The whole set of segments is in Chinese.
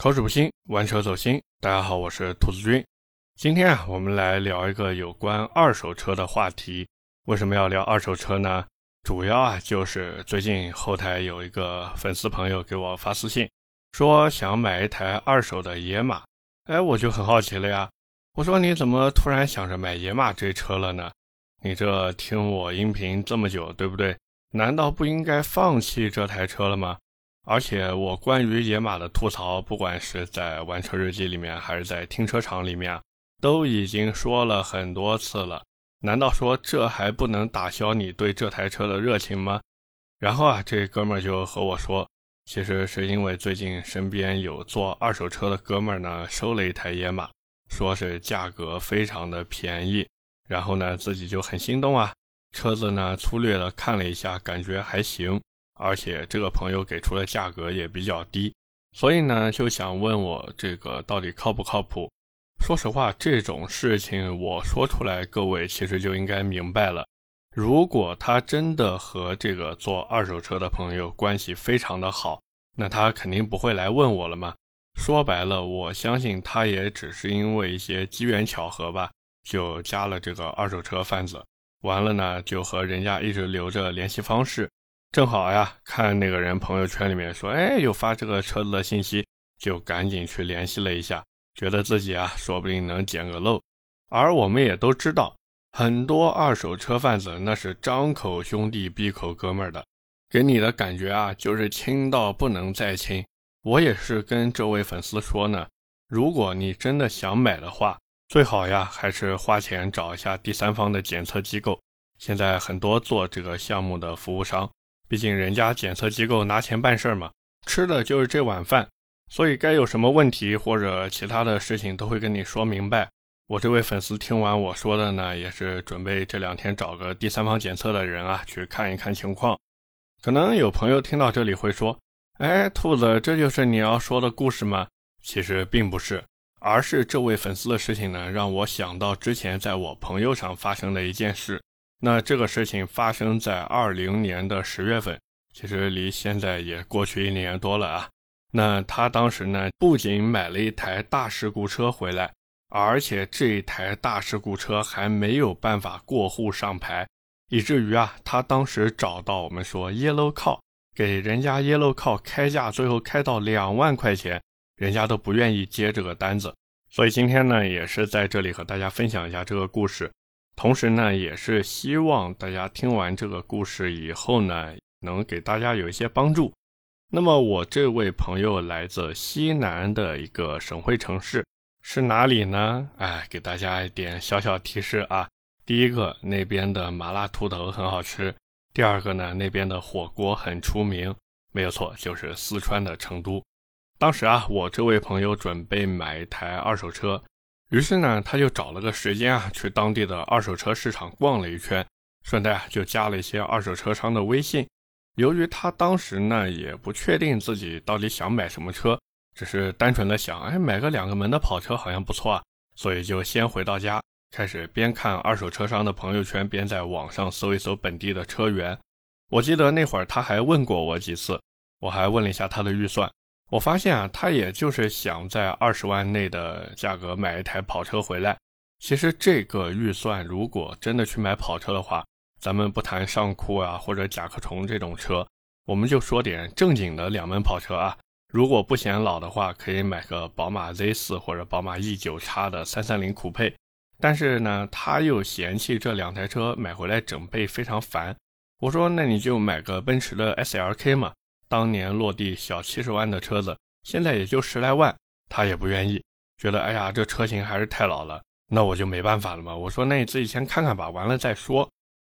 口齿不清，玩车走心。大家好，我是兔子君。今天啊，我们来聊一个有关二手车的话题。为什么要聊二手车呢？主要啊，就是最近后台有一个粉丝朋友给我发私信，说想买一台二手的野马。哎，我就很好奇了呀。我说你怎么突然想着买野马这车了呢？你这听我音频这么久，对不对？难道不应该放弃这台车了吗？而且我关于野马的吐槽，不管是在玩车日记里面，还是在停车场里面，都已经说了很多次了。难道说这还不能打消你对这台车的热情吗？然后啊，这哥们儿就和我说，其实是因为最近身边有做二手车的哥们儿呢，收了一台野马，说是价格非常的便宜，然后呢自己就很心动啊。车子呢粗略的看了一下，感觉还行。而且这个朋友给出的价格也比较低，所以呢就想问我这个到底靠不靠谱？说实话，这种事情我说出来，各位其实就应该明白了。如果他真的和这个做二手车的朋友关系非常的好，那他肯定不会来问我了嘛。说白了，我相信他也只是因为一些机缘巧合吧，就加了这个二手车贩子，完了呢就和人家一直留着联系方式。正好呀，看那个人朋友圈里面说，哎，有发这个车子的信息，就赶紧去联系了一下，觉得自己啊，说不定能捡个漏。而我们也都知道，很多二手车贩子那是张口兄弟闭口哥们儿的，给你的感觉啊，就是亲到不能再亲。我也是跟这位粉丝说呢，如果你真的想买的话，最好呀，还是花钱找一下第三方的检测机构。现在很多做这个项目的服务商。毕竟人家检测机构拿钱办事儿嘛，吃的就是这碗饭，所以该有什么问题或者其他的事情都会跟你说明白。我这位粉丝听完我说的呢，也是准备这两天找个第三方检测的人啊，去看一看情况。可能有朋友听到这里会说：“哎，兔子，这就是你要说的故事吗？”其实并不是，而是这位粉丝的事情呢，让我想到之前在我朋友上发生的一件事。那这个事情发生在二零年的十月份，其实离现在也过去一年多了啊。那他当时呢，不仅买了一台大事故车回来，而且这一台大事故车还没有办法过户上牌，以至于啊，他当时找到我们说 Yellow Car，给人家 Yellow Car 开价，最后开到两万块钱，人家都不愿意接这个单子。所以今天呢，也是在这里和大家分享一下这个故事。同时呢，也是希望大家听完这个故事以后呢，能给大家有一些帮助。那么我这位朋友来自西南的一个省会城市，是哪里呢？哎，给大家一点小小提示啊。第一个，那边的麻辣兔头很好吃；第二个呢，那边的火锅很出名。没有错，就是四川的成都。当时啊，我这位朋友准备买一台二手车。于是呢，他就找了个时间啊，去当地的二手车市场逛了一圈，顺带就加了一些二手车商的微信。由于他当时呢也不确定自己到底想买什么车，只是单纯的想，哎，买个两个门的跑车好像不错啊，所以就先回到家，开始边看二手车商的朋友圈，边在网上搜一搜本地的车源。我记得那会儿他还问过我几次，我还问了一下他的预算。我发现啊，他也就是想在二十万内的价格买一台跑车回来。其实这个预算，如果真的去买跑车的话，咱们不谈上酷啊或者甲壳虫这种车，我们就说点正经的两门跑车啊。如果不嫌老的话，可以买个宝马 Z4 或者宝马 E9 x 的330酷配。但是呢，他又嫌弃这两台车买回来整备非常烦。我说，那你就买个奔驰的 SLK 嘛。当年落地小七十万的车子，现在也就十来万，他也不愿意，觉得哎呀，这车型还是太老了。那我就没办法了嘛。我说那你自己先看看吧，完了再说。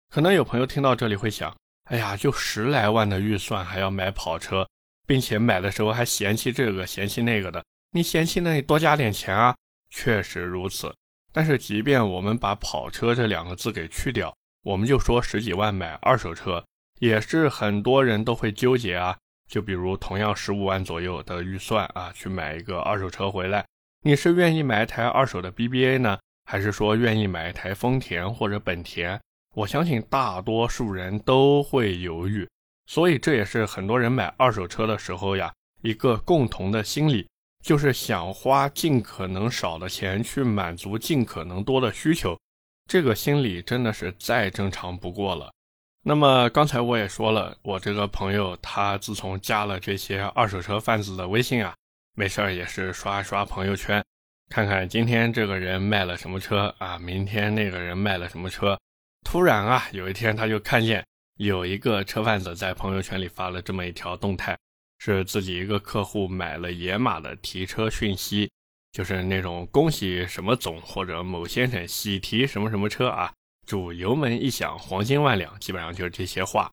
可能有朋友听到这里会想，哎呀，就十来万的预算还要买跑车，并且买的时候还嫌弃这个嫌弃那个的，你嫌弃那你多加点钱啊。确实如此，但是即便我们把跑车这两个字给去掉，我们就说十几万买二手车，也是很多人都会纠结啊。就比如同样十五万左右的预算啊，去买一个二手车回来，你是愿意买一台二手的 BBA 呢，还是说愿意买一台丰田或者本田？我相信大多数人都会犹豫，所以这也是很多人买二手车的时候呀，一个共同的心理，就是想花尽可能少的钱去满足尽可能多的需求，这个心理真的是再正常不过了。那么刚才我也说了，我这个朋友他自从加了这些二手车贩子的微信啊，没事儿也是刷刷朋友圈，看看今天这个人卖了什么车啊，明天那个人卖了什么车。突然啊，有一天他就看见有一个车贩子在朋友圈里发了这么一条动态。是自己一个客户买了野马的提车讯息，就是那种恭喜什么总或者某先生喜提什么什么车啊，主油门一响黄金万两，基本上就是这些话。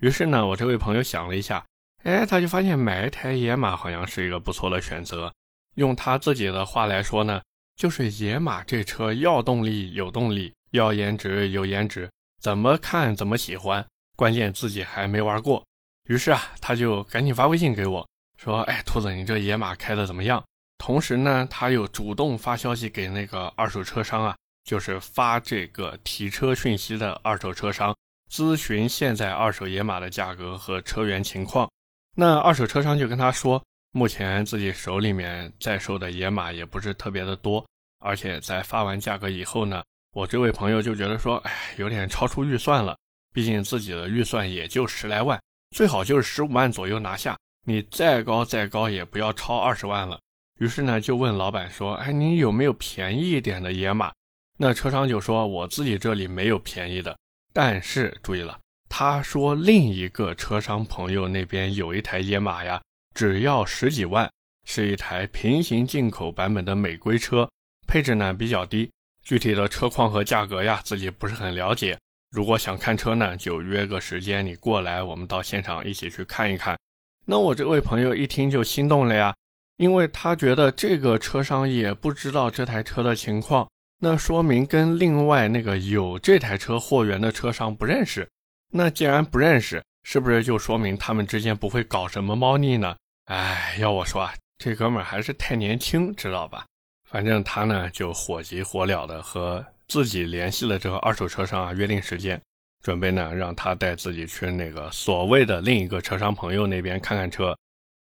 于是呢，我这位朋友想了一下，哎，他就发现买一台野马好像是一个不错的选择。用他自己的话来说呢，就是野马这车要动力有动力，要颜值有颜值，怎么看怎么喜欢，关键自己还没玩过。于是啊，他就赶紧发微信给我，说：“哎，兔子，你这野马开的怎么样？”同时呢，他又主动发消息给那个二手车商啊，就是发这个提车讯息的二手车商，咨询现在二手野马的价格和车源情况。那二手车商就跟他说，目前自己手里面在售的野马也不是特别的多，而且在发完价格以后呢，我这位朋友就觉得说，哎，有点超出预算了，毕竟自己的预算也就十来万。最好就是十五万左右拿下，你再高再高也不要超二十万了。于是呢，就问老板说：“哎，你有没有便宜一点的野马？”那车商就说：“我自己这里没有便宜的，但是注意了，他说另一个车商朋友那边有一台野马呀，只要十几万，是一台平行进口版本的美规车，配置呢比较低，具体的车况和价格呀，自己不是很了解。”如果想看车呢，就约个时间，你过来，我们到现场一起去看一看。那我这位朋友一听就心动了呀，因为他觉得这个车商也不知道这台车的情况，那说明跟另外那个有这台车货源的车商不认识。那既然不认识，是不是就说明他们之间不会搞什么猫腻呢？哎，要我说啊，这哥们还是太年轻，知道吧？反正他呢就火急火燎的和。自己联系了这个二手车商啊，约定时间，准备呢让他带自己去那个所谓的另一个车商朋友那边看看车。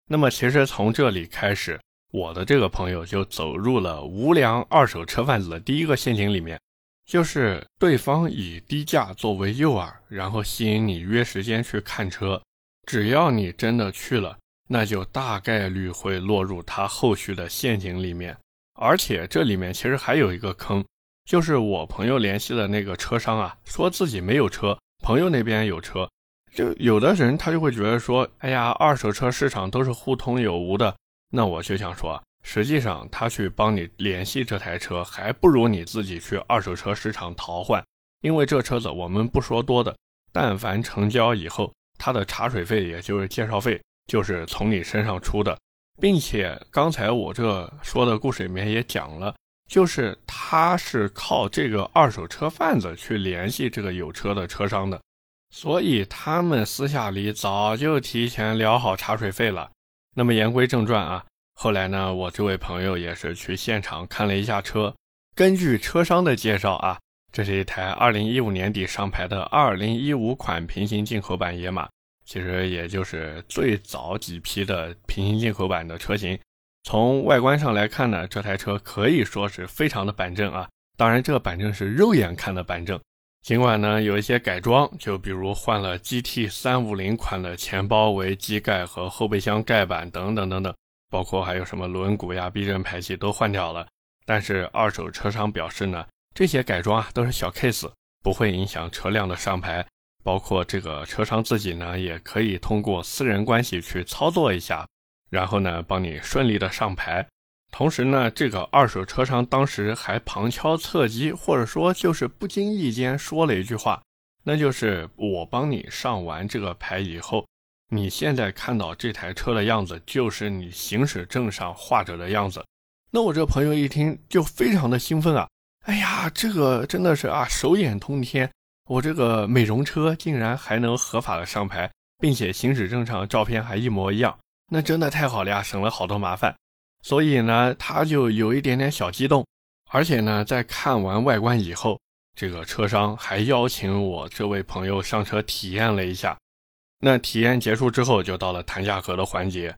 那么其实从这里开始，我的这个朋友就走入了无良二手车贩子的第一个陷阱里面，就是对方以低价作为诱饵，然后吸引你约时间去看车。只要你真的去了，那就大概率会落入他后续的陷阱里面。而且这里面其实还有一个坑。就是我朋友联系的那个车商啊，说自己没有车，朋友那边有车。就有的人他就会觉得说，哎呀，二手车市场都是互通有无的。那我就想说，实际上他去帮你联系这台车，还不如你自己去二手车市场淘换。因为这车子我们不说多的，但凡成交以后，他的茶水费也就是介绍费，就是从你身上出的，并且刚才我这说的故事里面也讲了。就是他是靠这个二手车贩子去联系这个有车的车商的，所以他们私下里早就提前聊好茶水费了。那么言归正传啊，后来呢，我这位朋友也是去现场看了一下车，根据车商的介绍啊，这是一台2015年底上牌的2015款平行进口版野马，其实也就是最早几批的平行进口版的车型。从外观上来看呢，这台车可以说是非常的板正啊。当然，这个板正是肉眼看的板正。尽管呢有一些改装，就比如换了 GT 三五零款的前包围、机盖和后备箱盖板等等等等，包括还有什么轮毂呀、避震排气都换掉了。但是二手车商表示呢，这些改装啊都是小 case，不会影响车辆的上牌。包括这个车商自己呢，也可以通过私人关系去操作一下。然后呢，帮你顺利的上牌。同时呢，这个二手车商当时还旁敲侧击，或者说就是不经意间说了一句话，那就是我帮你上完这个牌以后，你现在看到这台车的样子，就是你行驶证上画着的样子。那我这朋友一听就非常的兴奋啊！哎呀，这个真的是啊，手眼通天，我这个美容车竟然还能合法的上牌，并且行驶证上照片还一模一样。那真的太好了呀，省了好多麻烦，所以呢，他就有一点点小激动，而且呢，在看完外观以后，这个车商还邀请我这位朋友上车体验了一下。那体验结束之后，就到了谈价格的环节。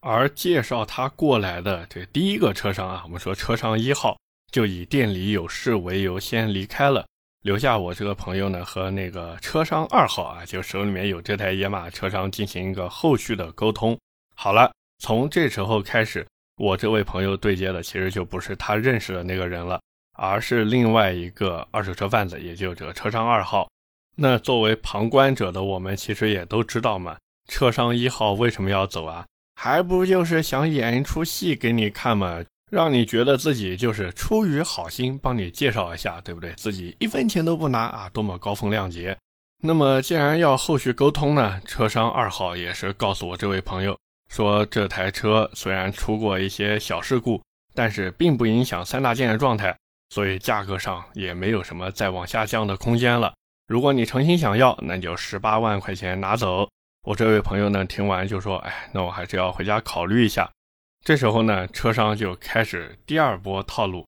而介绍他过来的这第一个车商啊，我们说车商一号就以店里有事为由先离开了，留下我这个朋友呢和那个车商二号啊，就手里面有这台野马车商进行一个后续的沟通。好了，从这时候开始，我这位朋友对接的其实就不是他认识的那个人了，而是另外一个二手车贩子，也就这个车商二号。那作为旁观者的我们，其实也都知道嘛，车商一号为什么要走啊？还不就是想演一出戏给你看嘛，让你觉得自己就是出于好心帮你介绍一下，对不对？自己一分钱都不拿啊，多么高风亮节。那么既然要后续沟通呢，车商二号也是告诉我这位朋友。说这台车虽然出过一些小事故，但是并不影响三大件的状态，所以价格上也没有什么再往下降的空间了。如果你诚心想要，那就十八万块钱拿走。我这位朋友呢，听完就说：“哎，那我还是要回家考虑一下。”这时候呢，车商就开始第二波套路，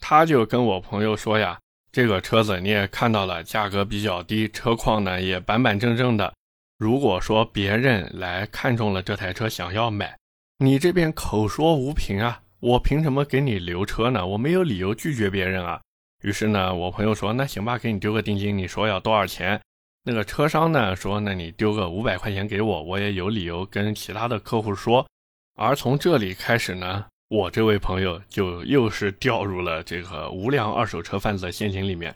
他就跟我朋友说呀：“这个车子你也看到了，价格比较低，车况呢也板板正正的。”如果说别人来看中了这台车想要买，你这边口说无凭啊，我凭什么给你留车呢？我没有理由拒绝别人啊。于是呢，我朋友说那行吧，给你丢个定金，你说要多少钱？那个车商呢说那你丢个五百块钱给我，我也有理由跟其他的客户说。而从这里开始呢，我这位朋友就又是掉入了这个无良二手车贩子的陷阱里面，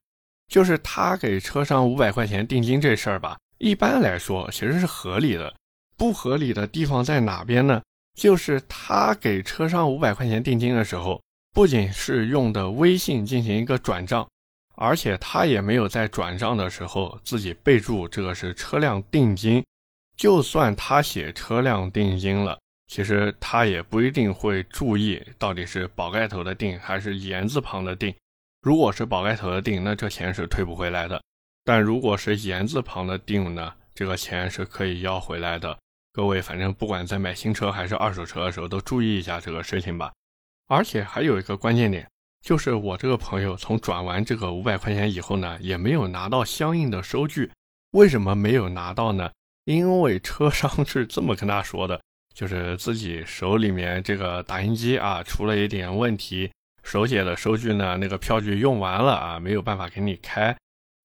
就是他给车商五百块钱定金这事儿吧。一般来说，其实是合理的。不合理的地方在哪边呢？就是他给车商五百块钱定金的时候，不仅是用的微信进行一个转账，而且他也没有在转账的时候自己备注这个是车辆定金。就算他写车辆定金了，其实他也不一定会注意到底是宝盖头的定还是言字旁的定。如果是宝盖头的定，那这钱是退不回来的。但如果是言字旁的定呢，这个钱是可以要回来的。各位，反正不管在买新车还是二手车的时候，都注意一下这个事情吧。而且还有一个关键点，就是我这个朋友从转完这个五百块钱以后呢，也没有拿到相应的收据。为什么没有拿到呢？因为车商 是这么跟他说的，就是自己手里面这个打印机啊出了一点问题，手写的收据呢那个票据用完了啊，没有办法给你开。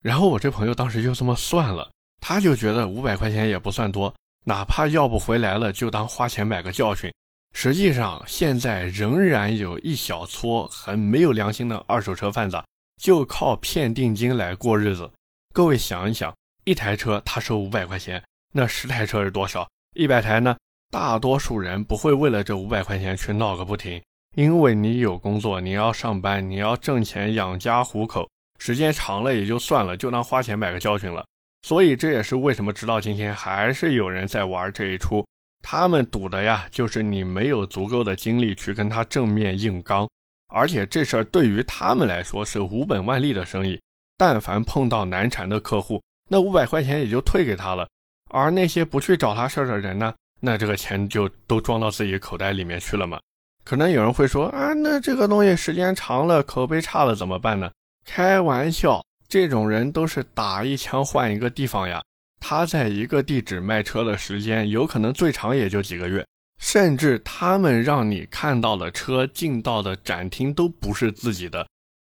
然后我这朋友当时就这么算了，他就觉得五百块钱也不算多，哪怕要不回来了，就当花钱买个教训。实际上，现在仍然有一小撮很没有良心的二手车贩子，就靠骗定金来过日子。各位想一想，一台车他收五百块钱，那十台车是多少？一百台呢？大多数人不会为了这五百块钱去闹个不停，因为你有工作，你要上班，你要挣钱养家糊口。时间长了也就算了，就当花钱买个教训了。所以这也是为什么直到今天还是有人在玩这一出。他们赌的呀，就是你没有足够的精力去跟他正面硬刚。而且这事儿对于他们来说是无本万利的生意。但凡碰到难缠的客户，那五百块钱也就退给他了。而那些不去找他事儿的人呢，那这个钱就都装到自己口袋里面去了嘛。可能有人会说啊，那这个东西时间长了，口碑差了怎么办呢？开玩笑，这种人都是打一枪换一个地方呀。他在一个地址卖车的时间，有可能最长也就几个月，甚至他们让你看到的车进到的展厅都不是自己的。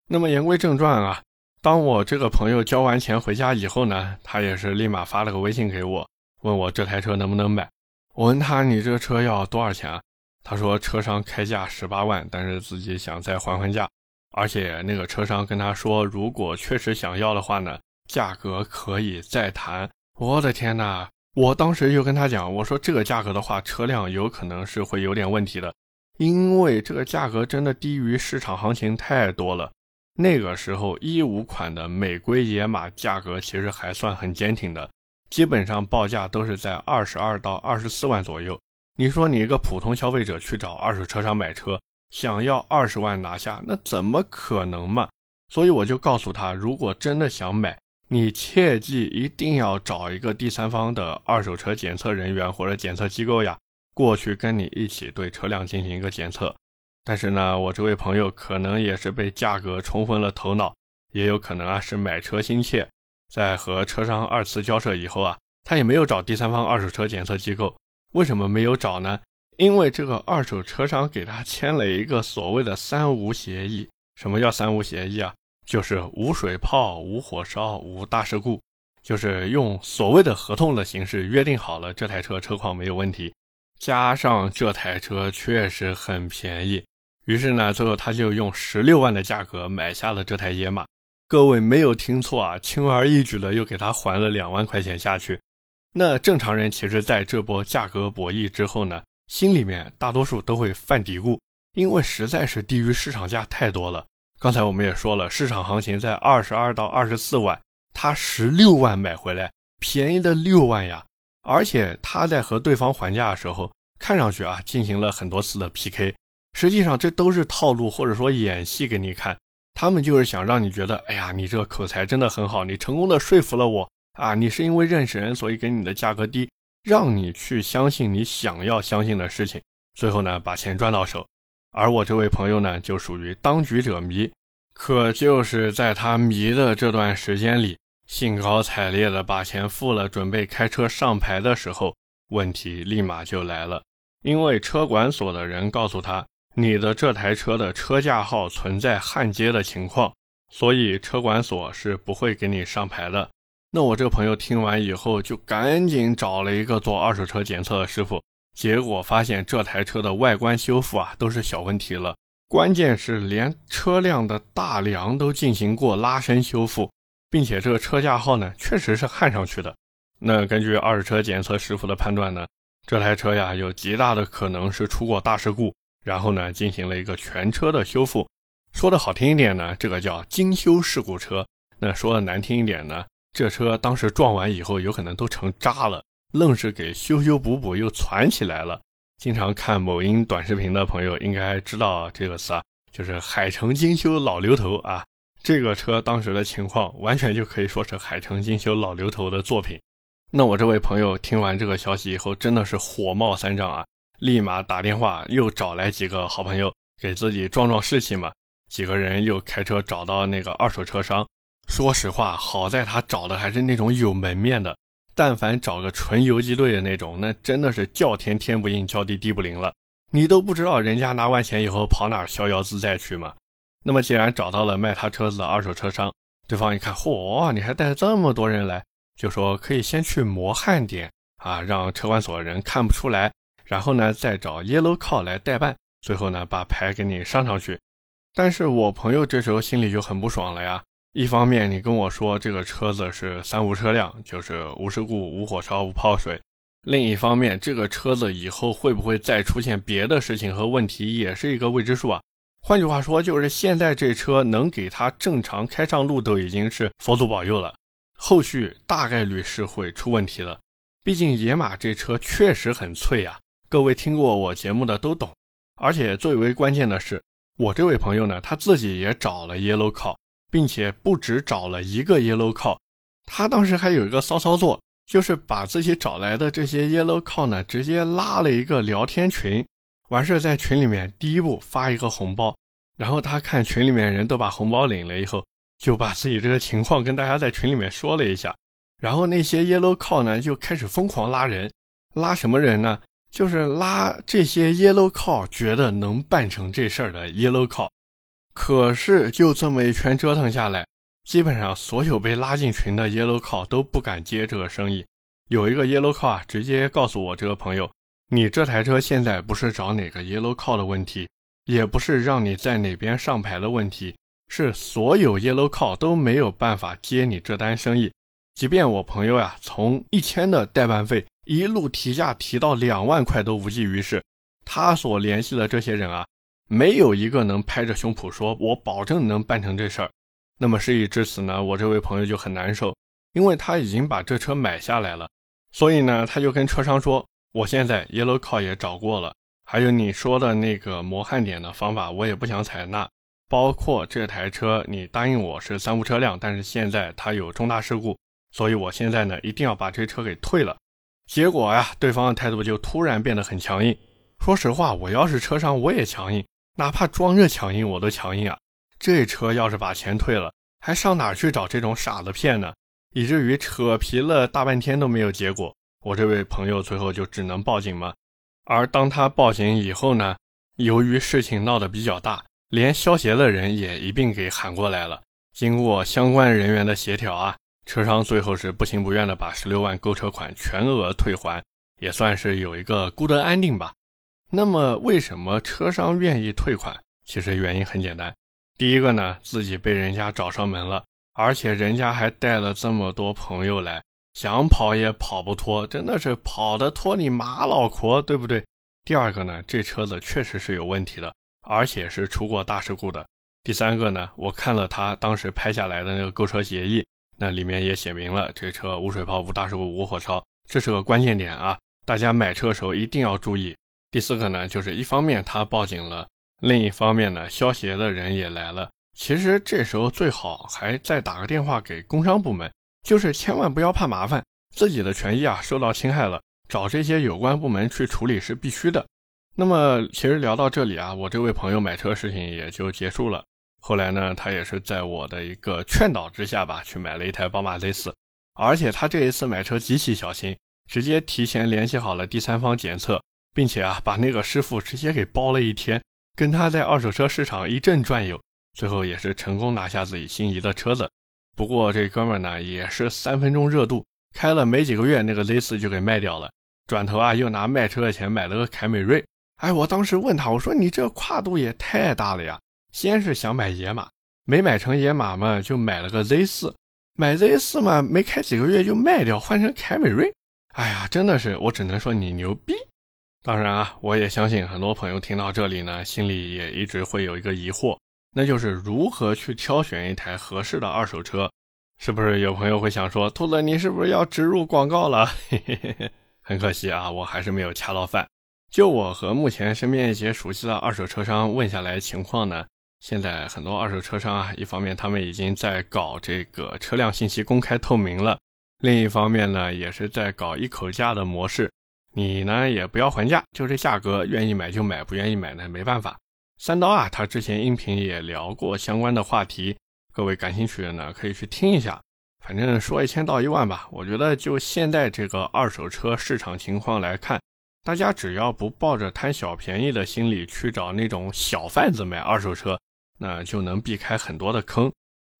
那么言归正传啊，当我这个朋友交完钱回家以后呢，他也是立马发了个微信给我，问我这台车能不能买。我问他你这车要多少钱啊？他说车商开价十八万，但是自己想再还还价。而且那个车商跟他说，如果确实想要的话呢，价格可以再谈。我的天哪！我当时就跟他讲，我说这个价格的话，车辆有可能是会有点问题的，因为这个价格真的低于市场行情太多了。那个时候一五款的美规野马价格其实还算很坚挺的，基本上报价都是在二十二到二十四万左右。你说你一个普通消费者去找二手车商买车？想要二十万拿下，那怎么可能嘛？所以我就告诉他，如果真的想买，你切记一定要找一个第三方的二手车检测人员或者检测机构呀，过去跟你一起对车辆进行一个检测。但是呢，我这位朋友可能也是被价格冲昏了头脑，也有可能啊是买车心切，在和车商二次交涉以后啊，他也没有找第三方二手车检测机构。为什么没有找呢？因为这个二手车商给他签了一个所谓的“三无协议”。什么叫“三无协议”啊？就是无水泡、无火烧、无大事故，就是用所谓的合同的形式约定好了这台车车况没有问题，加上这台车确实很便宜，于是呢，最后他就用十六万的价格买下了这台野马。各位没有听错啊，轻而易举的又给他还了两万块钱下去。那正常人其实在这波价格博弈之后呢？心里面大多数都会犯嘀咕，因为实在是低于市场价太多了。刚才我们也说了，市场行情在二十二到二十四万，他十六万买回来，便宜的六万呀！而且他在和对方还价的时候，看上去啊进行了很多次的 PK，实际上这都是套路或者说演戏给你看。他们就是想让你觉得，哎呀，你这个口才真的很好，你成功的说服了我啊！你是因为认识人，所以给你的价格低。让你去相信你想要相信的事情，最后呢把钱赚到手。而我这位朋友呢，就属于当局者迷，可就是在他迷的这段时间里，兴高采烈的把钱付了，准备开车上牌的时候，问题立马就来了。因为车管所的人告诉他，你的这台车的车架号存在焊接的情况，所以车管所是不会给你上牌的。那我这个朋友听完以后，就赶紧找了一个做二手车检测的师傅，结果发现这台车的外观修复啊都是小问题了，关键是连车辆的大梁都进行过拉伸修复，并且这个车架号呢确实是焊上去的。那根据二手车检测师傅的判断呢，这台车呀有极大的可能是出过大事故，然后呢进行了一个全车的修复。说的好听一点呢，这个叫精修事故车；那说的难听一点呢。这车当时撞完以后，有可能都成渣了，愣是给修修补补又攒起来了。经常看某音短视频的朋友应该知道这个词啊，就是“海城精修老刘头”啊。这个车当时的情况，完全就可以说是海城精修老刘头的作品。那我这位朋友听完这个消息以后，真的是火冒三丈啊，立马打电话又找来几个好朋友，给自己壮壮士气嘛。几个人又开车找到那个二手车商。说实话，好在他找的还是那种有门面的。但凡找个纯游击队的那种，那真的是叫天天不应，叫地地不灵了。你都不知道人家拿完钱以后跑哪逍遥自在去吗？那么既然找到了卖他车子的二手车商，对方一看，嚯，你还带这么多人来，就说可以先去磨焊点啊，让车管所的人看不出来，然后呢再找 Yellow Car 来代办，最后呢把牌给你上上去。但是我朋友这时候心里就很不爽了呀。一方面，你跟我说这个车子是三无车辆，就是无事故、无火烧、无泡水；另一方面，这个车子以后会不会再出现别的事情和问题，也是一个未知数啊。换句话说，就是现在这车能给它正常开上路，都已经是佛祖保佑了。后续大概率是会出问题的。毕竟野马这车确实很脆呀，各位听过我节目的都懂。而且最为关键的是，我这位朋友呢，他自己也找了 Yellow Car。并且不止找了一个 Yellow Call，他当时还有一个骚操作，就是把自己找来的这些 Yellow Call 呢，直接拉了一个聊天群，完事在群里面第一步发一个红包，然后他看群里面人都把红包领了以后，就把自己这个情况跟大家在群里面说了一下，然后那些 Yellow Call 呢就开始疯狂拉人，拉什么人呢？就是拉这些 Yellow Call 觉得能办成这事儿的 Yellow Call。可是就这么一圈折腾下来，基本上所有被拉进群的 Yellow Car 都不敢接这个生意。有一个 Yellow Car 直接告诉我这个朋友：“你这台车现在不是找哪个 Yellow Car 的问题，也不是让你在哪边上牌的问题，是所有 Yellow Car 都没有办法接你这单生意。即便我朋友呀从一千的代办费一路提价提到两万块都无济于事。他所联系的这些人啊。”没有一个能拍着胸脯说“我保证能办成这事儿”。那么事已至此呢，我这位朋友就很难受，因为他已经把这车买下来了，所以呢，他就跟车商说：“我现在 Yellow Car 也找过了，还有你说的那个磨焊点的方法，我也不想采纳。包括这台车，你答应我是三无车辆，但是现在它有重大事故，所以我现在呢一定要把这车给退了。”结果呀，对方的态度就突然变得很强硬。说实话，我要是车商，我也强硬。哪怕装着强硬，我都强硬啊！这车要是把钱退了，还上哪去找这种傻子骗呢？以至于扯皮了大半天都没有结果。我这位朋友最后就只能报警嘛。而当他报警以后呢，由于事情闹得比较大，连消协的人也一并给喊过来了。经过相关人员的协调啊，车商最后是不情不愿的把十六万购车款全额退还，也算是有一个孤德安定吧。那么为什么车商愿意退款？其实原因很简单，第一个呢，自己被人家找上门了，而且人家还带了这么多朋友来。想跑也跑不脱，真的是跑得脱你马老婆，对不对？第二个呢，这车子确实是有问题的，而且是出过大事故的。第三个呢，我看了他当时拍下来的那个购车协议，那里面也写明了这车无水泡、无大事故、无火烧，这是个关键点啊！大家买车的时候一定要注意。第四个呢，就是一方面他报警了，另一方面呢，消协的人也来了。其实这时候最好还再打个电话给工商部门。就是千万不要怕麻烦，自己的权益啊受到侵害了，找这些有关部门去处理是必须的。那么其实聊到这里啊，我这位朋友买车事情也就结束了。后来呢，他也是在我的一个劝导之下吧，去买了一台宝马 Z4，而且他这一次买车极其小心，直接提前联系好了第三方检测，并且啊把那个师傅直接给包了一天，跟他在二手车市场一阵转悠，最后也是成功拿下自己心仪的车子。不过这哥们呢也是三分钟热度，开了没几个月，那个 Z4 就给卖掉了。转头啊又拿卖车的钱买了个凯美瑞。哎，我当时问他，我说你这跨度也太大了呀！先是想买野马，没买成野马嘛，就买了个 Z4。买 Z4 嘛，没开几个月就卖掉，换成凯美瑞。哎呀，真的是，我只能说你牛逼。当然啊，我也相信很多朋友听到这里呢，心里也一直会有一个疑惑。那就是如何去挑选一台合适的二手车，是不是有朋友会想说，兔子你是不是要植入广告了？嘿嘿嘿嘿，很可惜啊，我还是没有恰到饭。就我和目前身边一些熟悉的二手车商问下来情况呢，现在很多二手车商啊，一方面他们已经在搞这个车辆信息公开透明了，另一方面呢，也是在搞一口价的模式，你呢也不要还价，就这价格，愿意买就买，不愿意买呢没办法。三刀啊，他之前音频也聊过相关的话题，各位感兴趣的呢可以去听一下。反正说一千道一万吧，我觉得就现在这个二手车市场情况来看，大家只要不抱着贪小便宜的心理去找那种小贩子买二手车，那就能避开很多的坑。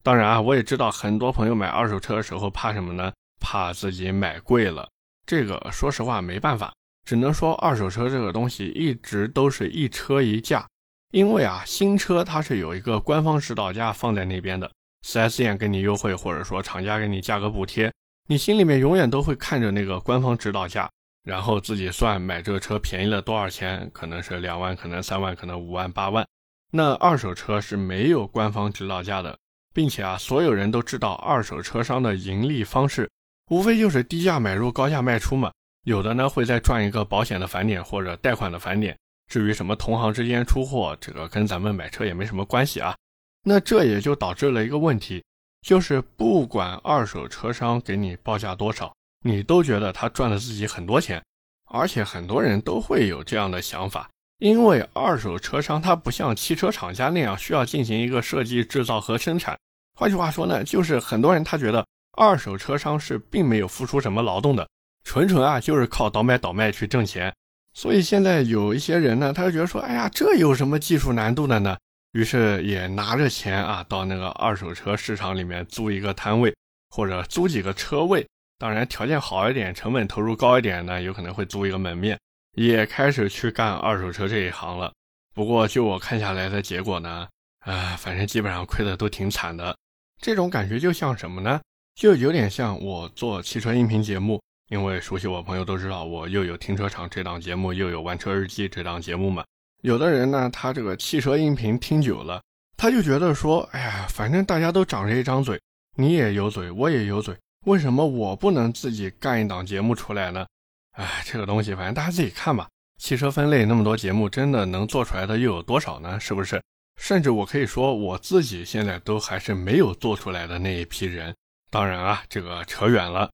当然啊，我也知道很多朋友买二手车的时候怕什么呢？怕自己买贵了。这个说实话没办法，只能说二手车这个东西一直都是一车一价。因为啊，新车它是有一个官方指导价放在那边的，4S 店给你优惠，或者说厂家给你价格补贴，你心里面永远都会看着那个官方指导价，然后自己算买这个车便宜了多少钱，可能是两万，可能三万，可能五万八万。那二手车是没有官方指导价的，并且啊，所有人都知道二手车商的盈利方式，无非就是低价买入，高价卖出嘛。有的呢会再赚一个保险的返点或者贷款的返点。至于什么同行之间出货，这个跟咱们买车也没什么关系啊。那这也就导致了一个问题，就是不管二手车商给你报价多少，你都觉得他赚了自己很多钱。而且很多人都会有这样的想法，因为二手车商他不像汽车厂家那样需要进行一个设计、制造和生产。换句话说呢，就是很多人他觉得二手车商是并没有付出什么劳动的，纯纯啊就是靠倒买倒卖去挣钱。所以现在有一些人呢，他就觉得说，哎呀，这有什么技术难度的呢？于是也拿着钱啊，到那个二手车市场里面租一个摊位，或者租几个车位。当然，条件好一点，成本投入高一点呢，有可能会租一个门面，也开始去干二手车这一行了。不过，就我看下来的结果呢，啊，反正基本上亏的都挺惨的。这种感觉就像什么呢？就有点像我做汽车音频节目。因为熟悉我朋友都知道，我又有停车场这档节目，又有玩车日记这档节目嘛。有的人呢，他这个汽车音频听久了，他就觉得说，哎呀，反正大家都长着一张嘴，你也有嘴，我也有嘴，为什么我不能自己干一档节目出来呢？哎，这个东西反正大家自己看吧。汽车分类那么多节目，真的能做出来的又有多少呢？是不是？甚至我可以说，我自己现在都还是没有做出来的那一批人。当然啊，这个扯远了。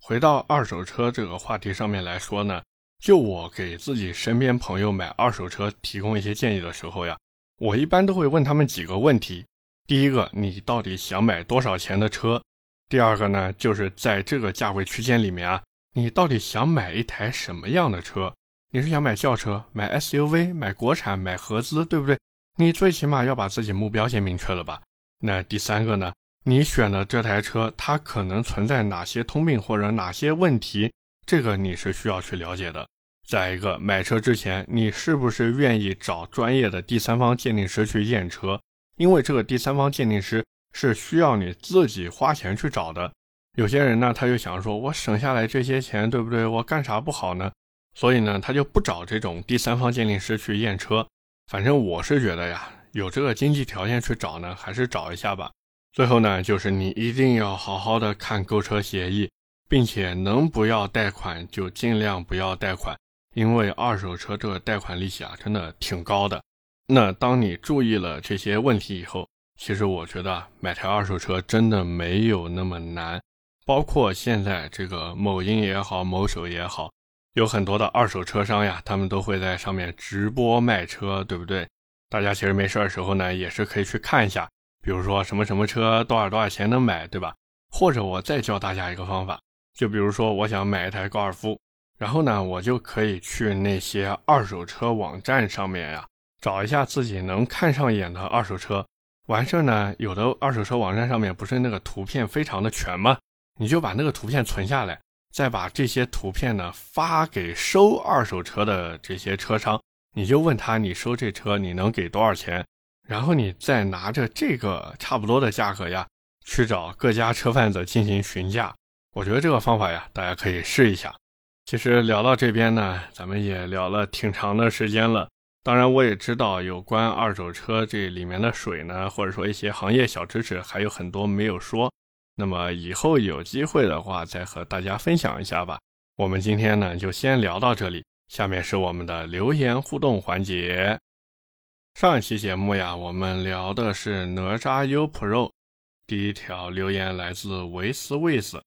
回到二手车这个话题上面来说呢，就我给自己身边朋友买二手车提供一些建议的时候呀，我一般都会问他们几个问题。第一个，你到底想买多少钱的车？第二个呢，就是在这个价位区间里面啊，你到底想买一台什么样的车？你是想买轿车、买 SUV、买国产、买合资，对不对？你最起码要把自己目标先明确了吧。那第三个呢？你选的这台车，它可能存在哪些通病或者哪些问题？这个你是需要去了解的。再一个，买车之前，你是不是愿意找专业的第三方鉴定师去验车？因为这个第三方鉴定师是需要你自己花钱去找的。有些人呢，他就想说，我省下来这些钱，对不对？我干啥不好呢？所以呢，他就不找这种第三方鉴定师去验车。反正我是觉得呀，有这个经济条件去找呢，还是找一下吧。最后呢，就是你一定要好好的看购车协议，并且能不要贷款就尽量不要贷款。因为二手车这个贷款利息啊，真的挺高的。那当你注意了这些问题以后，其实我觉得买台二手车真的没有那么难。包括现在这个某音也好，某手也好，有很多的二手车商呀，他们都会在上面直播卖车，对不对？大家其实没事的时候呢，也是可以去看一下，比如说什么什么车多少多少钱能买，对吧？或者我再教大家一个方法，就比如说我想买一台高尔夫。然后呢，我就可以去那些二手车网站上面呀，找一下自己能看上眼的二手车。完事儿呢，有的二手车网站上面不是那个图片非常的全吗？你就把那个图片存下来，再把这些图片呢发给收二手车的这些车商，你就问他你收这车你能给多少钱？然后你再拿着这个差不多的价格呀，去找各家车贩子进行询价。我觉得这个方法呀，大家可以试一下。其实聊到这边呢，咱们也聊了挺长的时间了。当然，我也知道有关二手车这里面的水呢，或者说一些行业小知识还有很多没有说。那么以后有机会的话，再和大家分享一下吧。我们今天呢就先聊到这里，下面是我们的留言互动环节。上一期节目呀，我们聊的是哪吒 U Pro，第一条留言来自维斯卫斯。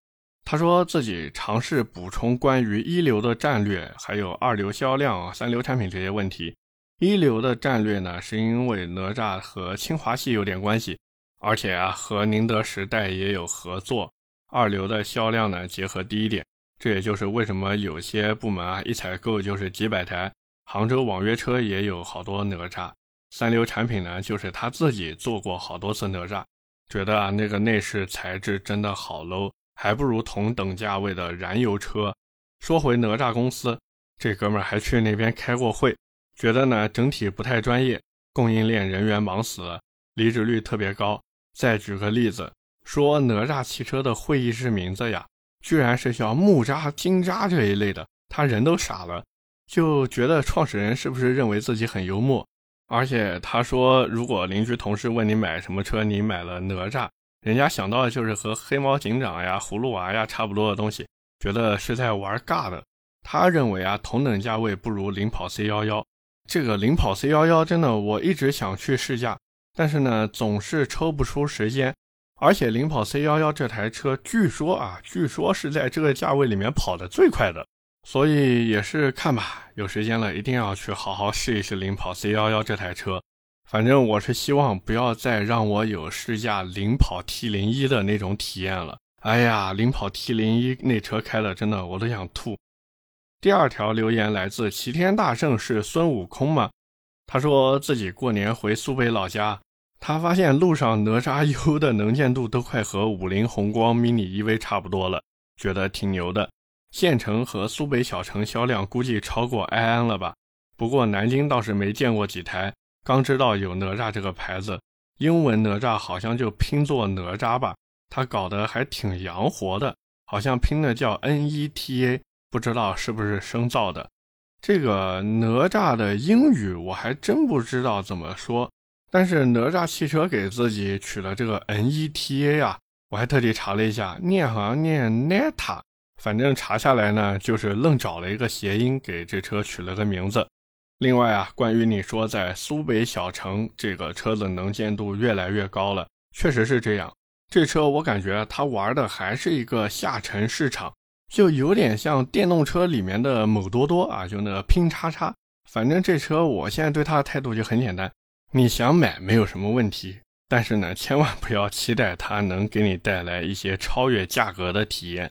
他说自己尝试补充关于一流的战略，还有二流销量、三流产品这些问题。一流的战略呢，是因为哪吒和清华系有点关系，而且啊和宁德时代也有合作。二流的销量呢，结合第一点，这也就是为什么有些部门啊一采购就是几百台。杭州网约车也有好多哪吒。三流产品呢，就是他自己做过好多次哪吒，觉得啊那个内饰材质真的好 low。还不如同等价位的燃油车。说回哪吒公司，这哥们儿还去那边开过会，觉得呢整体不太专业，供应链人员忙死了，离职率特别高。再举个例子，说哪吒汽车的会议室名字呀，居然是叫木吒、金吒这一类的，他人都傻了，就觉得创始人是不是认为自己很幽默？而且他说，如果邻居同事问你买什么车，你买了哪吒。人家想到的就是和黑猫警长呀、葫芦娃呀差不多的东西，觉得是在玩尬的。他认为啊，同等价位不如领跑 C 幺幺。这个领跑 C 幺幺真的，我一直想去试驾，但是呢，总是抽不出时间。而且领跑 C 幺幺这台车，据说啊，据说是在这个价位里面跑的最快的。所以也是看吧，有时间了一定要去好好试一试领跑 C 幺幺这台车。反正我是希望不要再让我有试驾领跑 T 零一的那种体验了。哎呀，领跑 T 零一那车开了，真的我都想吐。第二条留言来自齐天大圣是孙悟空吗？他说自己过年回苏北老家，他发现路上哪吒 U 的能见度都快和五菱宏光 mini EV 差不多了，觉得挺牛的。县城和苏北小城销量估计超过埃安了吧？不过南京倒是没见过几台。刚知道有哪吒这个牌子，英文哪吒好像就拼作哪吒吧，他搞得还挺洋活的，好像拼的叫 N E T A，不知道是不是生造的。这个哪吒的英语我还真不知道怎么说，但是哪吒汽车给自己取了这个 N E T A 啊，我还特地查了一下，念好像念 Neta，反正查下来呢，就是愣找了一个谐音给这车取了个名字。另外啊，关于你说在苏北小城这个车子能见度越来越高了，确实是这样。这车我感觉它玩的还是一个下沉市场，就有点像电动车里面的某多多啊，就那个拼叉叉。反正这车我现在对它的态度就很简单，你想买没有什么问题，但是呢，千万不要期待它能给你带来一些超越价格的体验。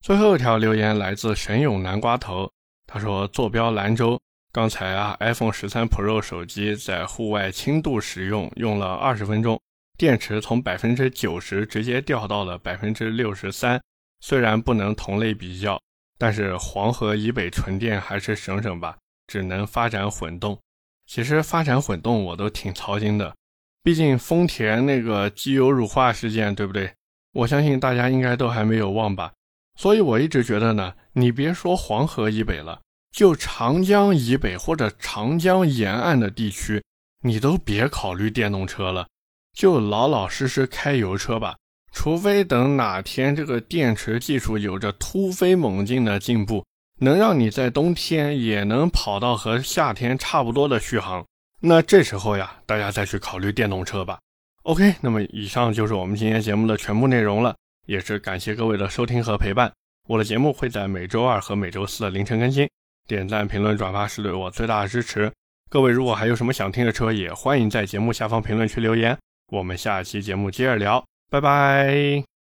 最后一条留言来自神勇南瓜头。他说坐标兰州，刚才啊 iPhone 十三 Pro 手机在户外轻度使用，用了二十分钟，电池从百分之九十直接掉到了百分之六十三。虽然不能同类比较，但是黄河以北纯电还是省省吧，只能发展混动。其实发展混动我都挺操心的，毕竟丰田那个机油乳化事件，对不对？我相信大家应该都还没有忘吧。所以我一直觉得呢，你别说黄河以北了，就长江以北或者长江沿岸的地区，你都别考虑电动车了，就老老实实开油车吧。除非等哪天这个电池技术有着突飞猛进的进步，能让你在冬天也能跑到和夏天差不多的续航，那这时候呀，大家再去考虑电动车吧。OK，那么以上就是我们今天节目的全部内容了。也是感谢各位的收听和陪伴。我的节目会在每周二和每周四的凌晨更新，点赞、评论、转发是对我最大的支持。各位如果还有什么想听的车，也欢迎在节目下方评论区留言。我们下期节目接着聊，拜拜。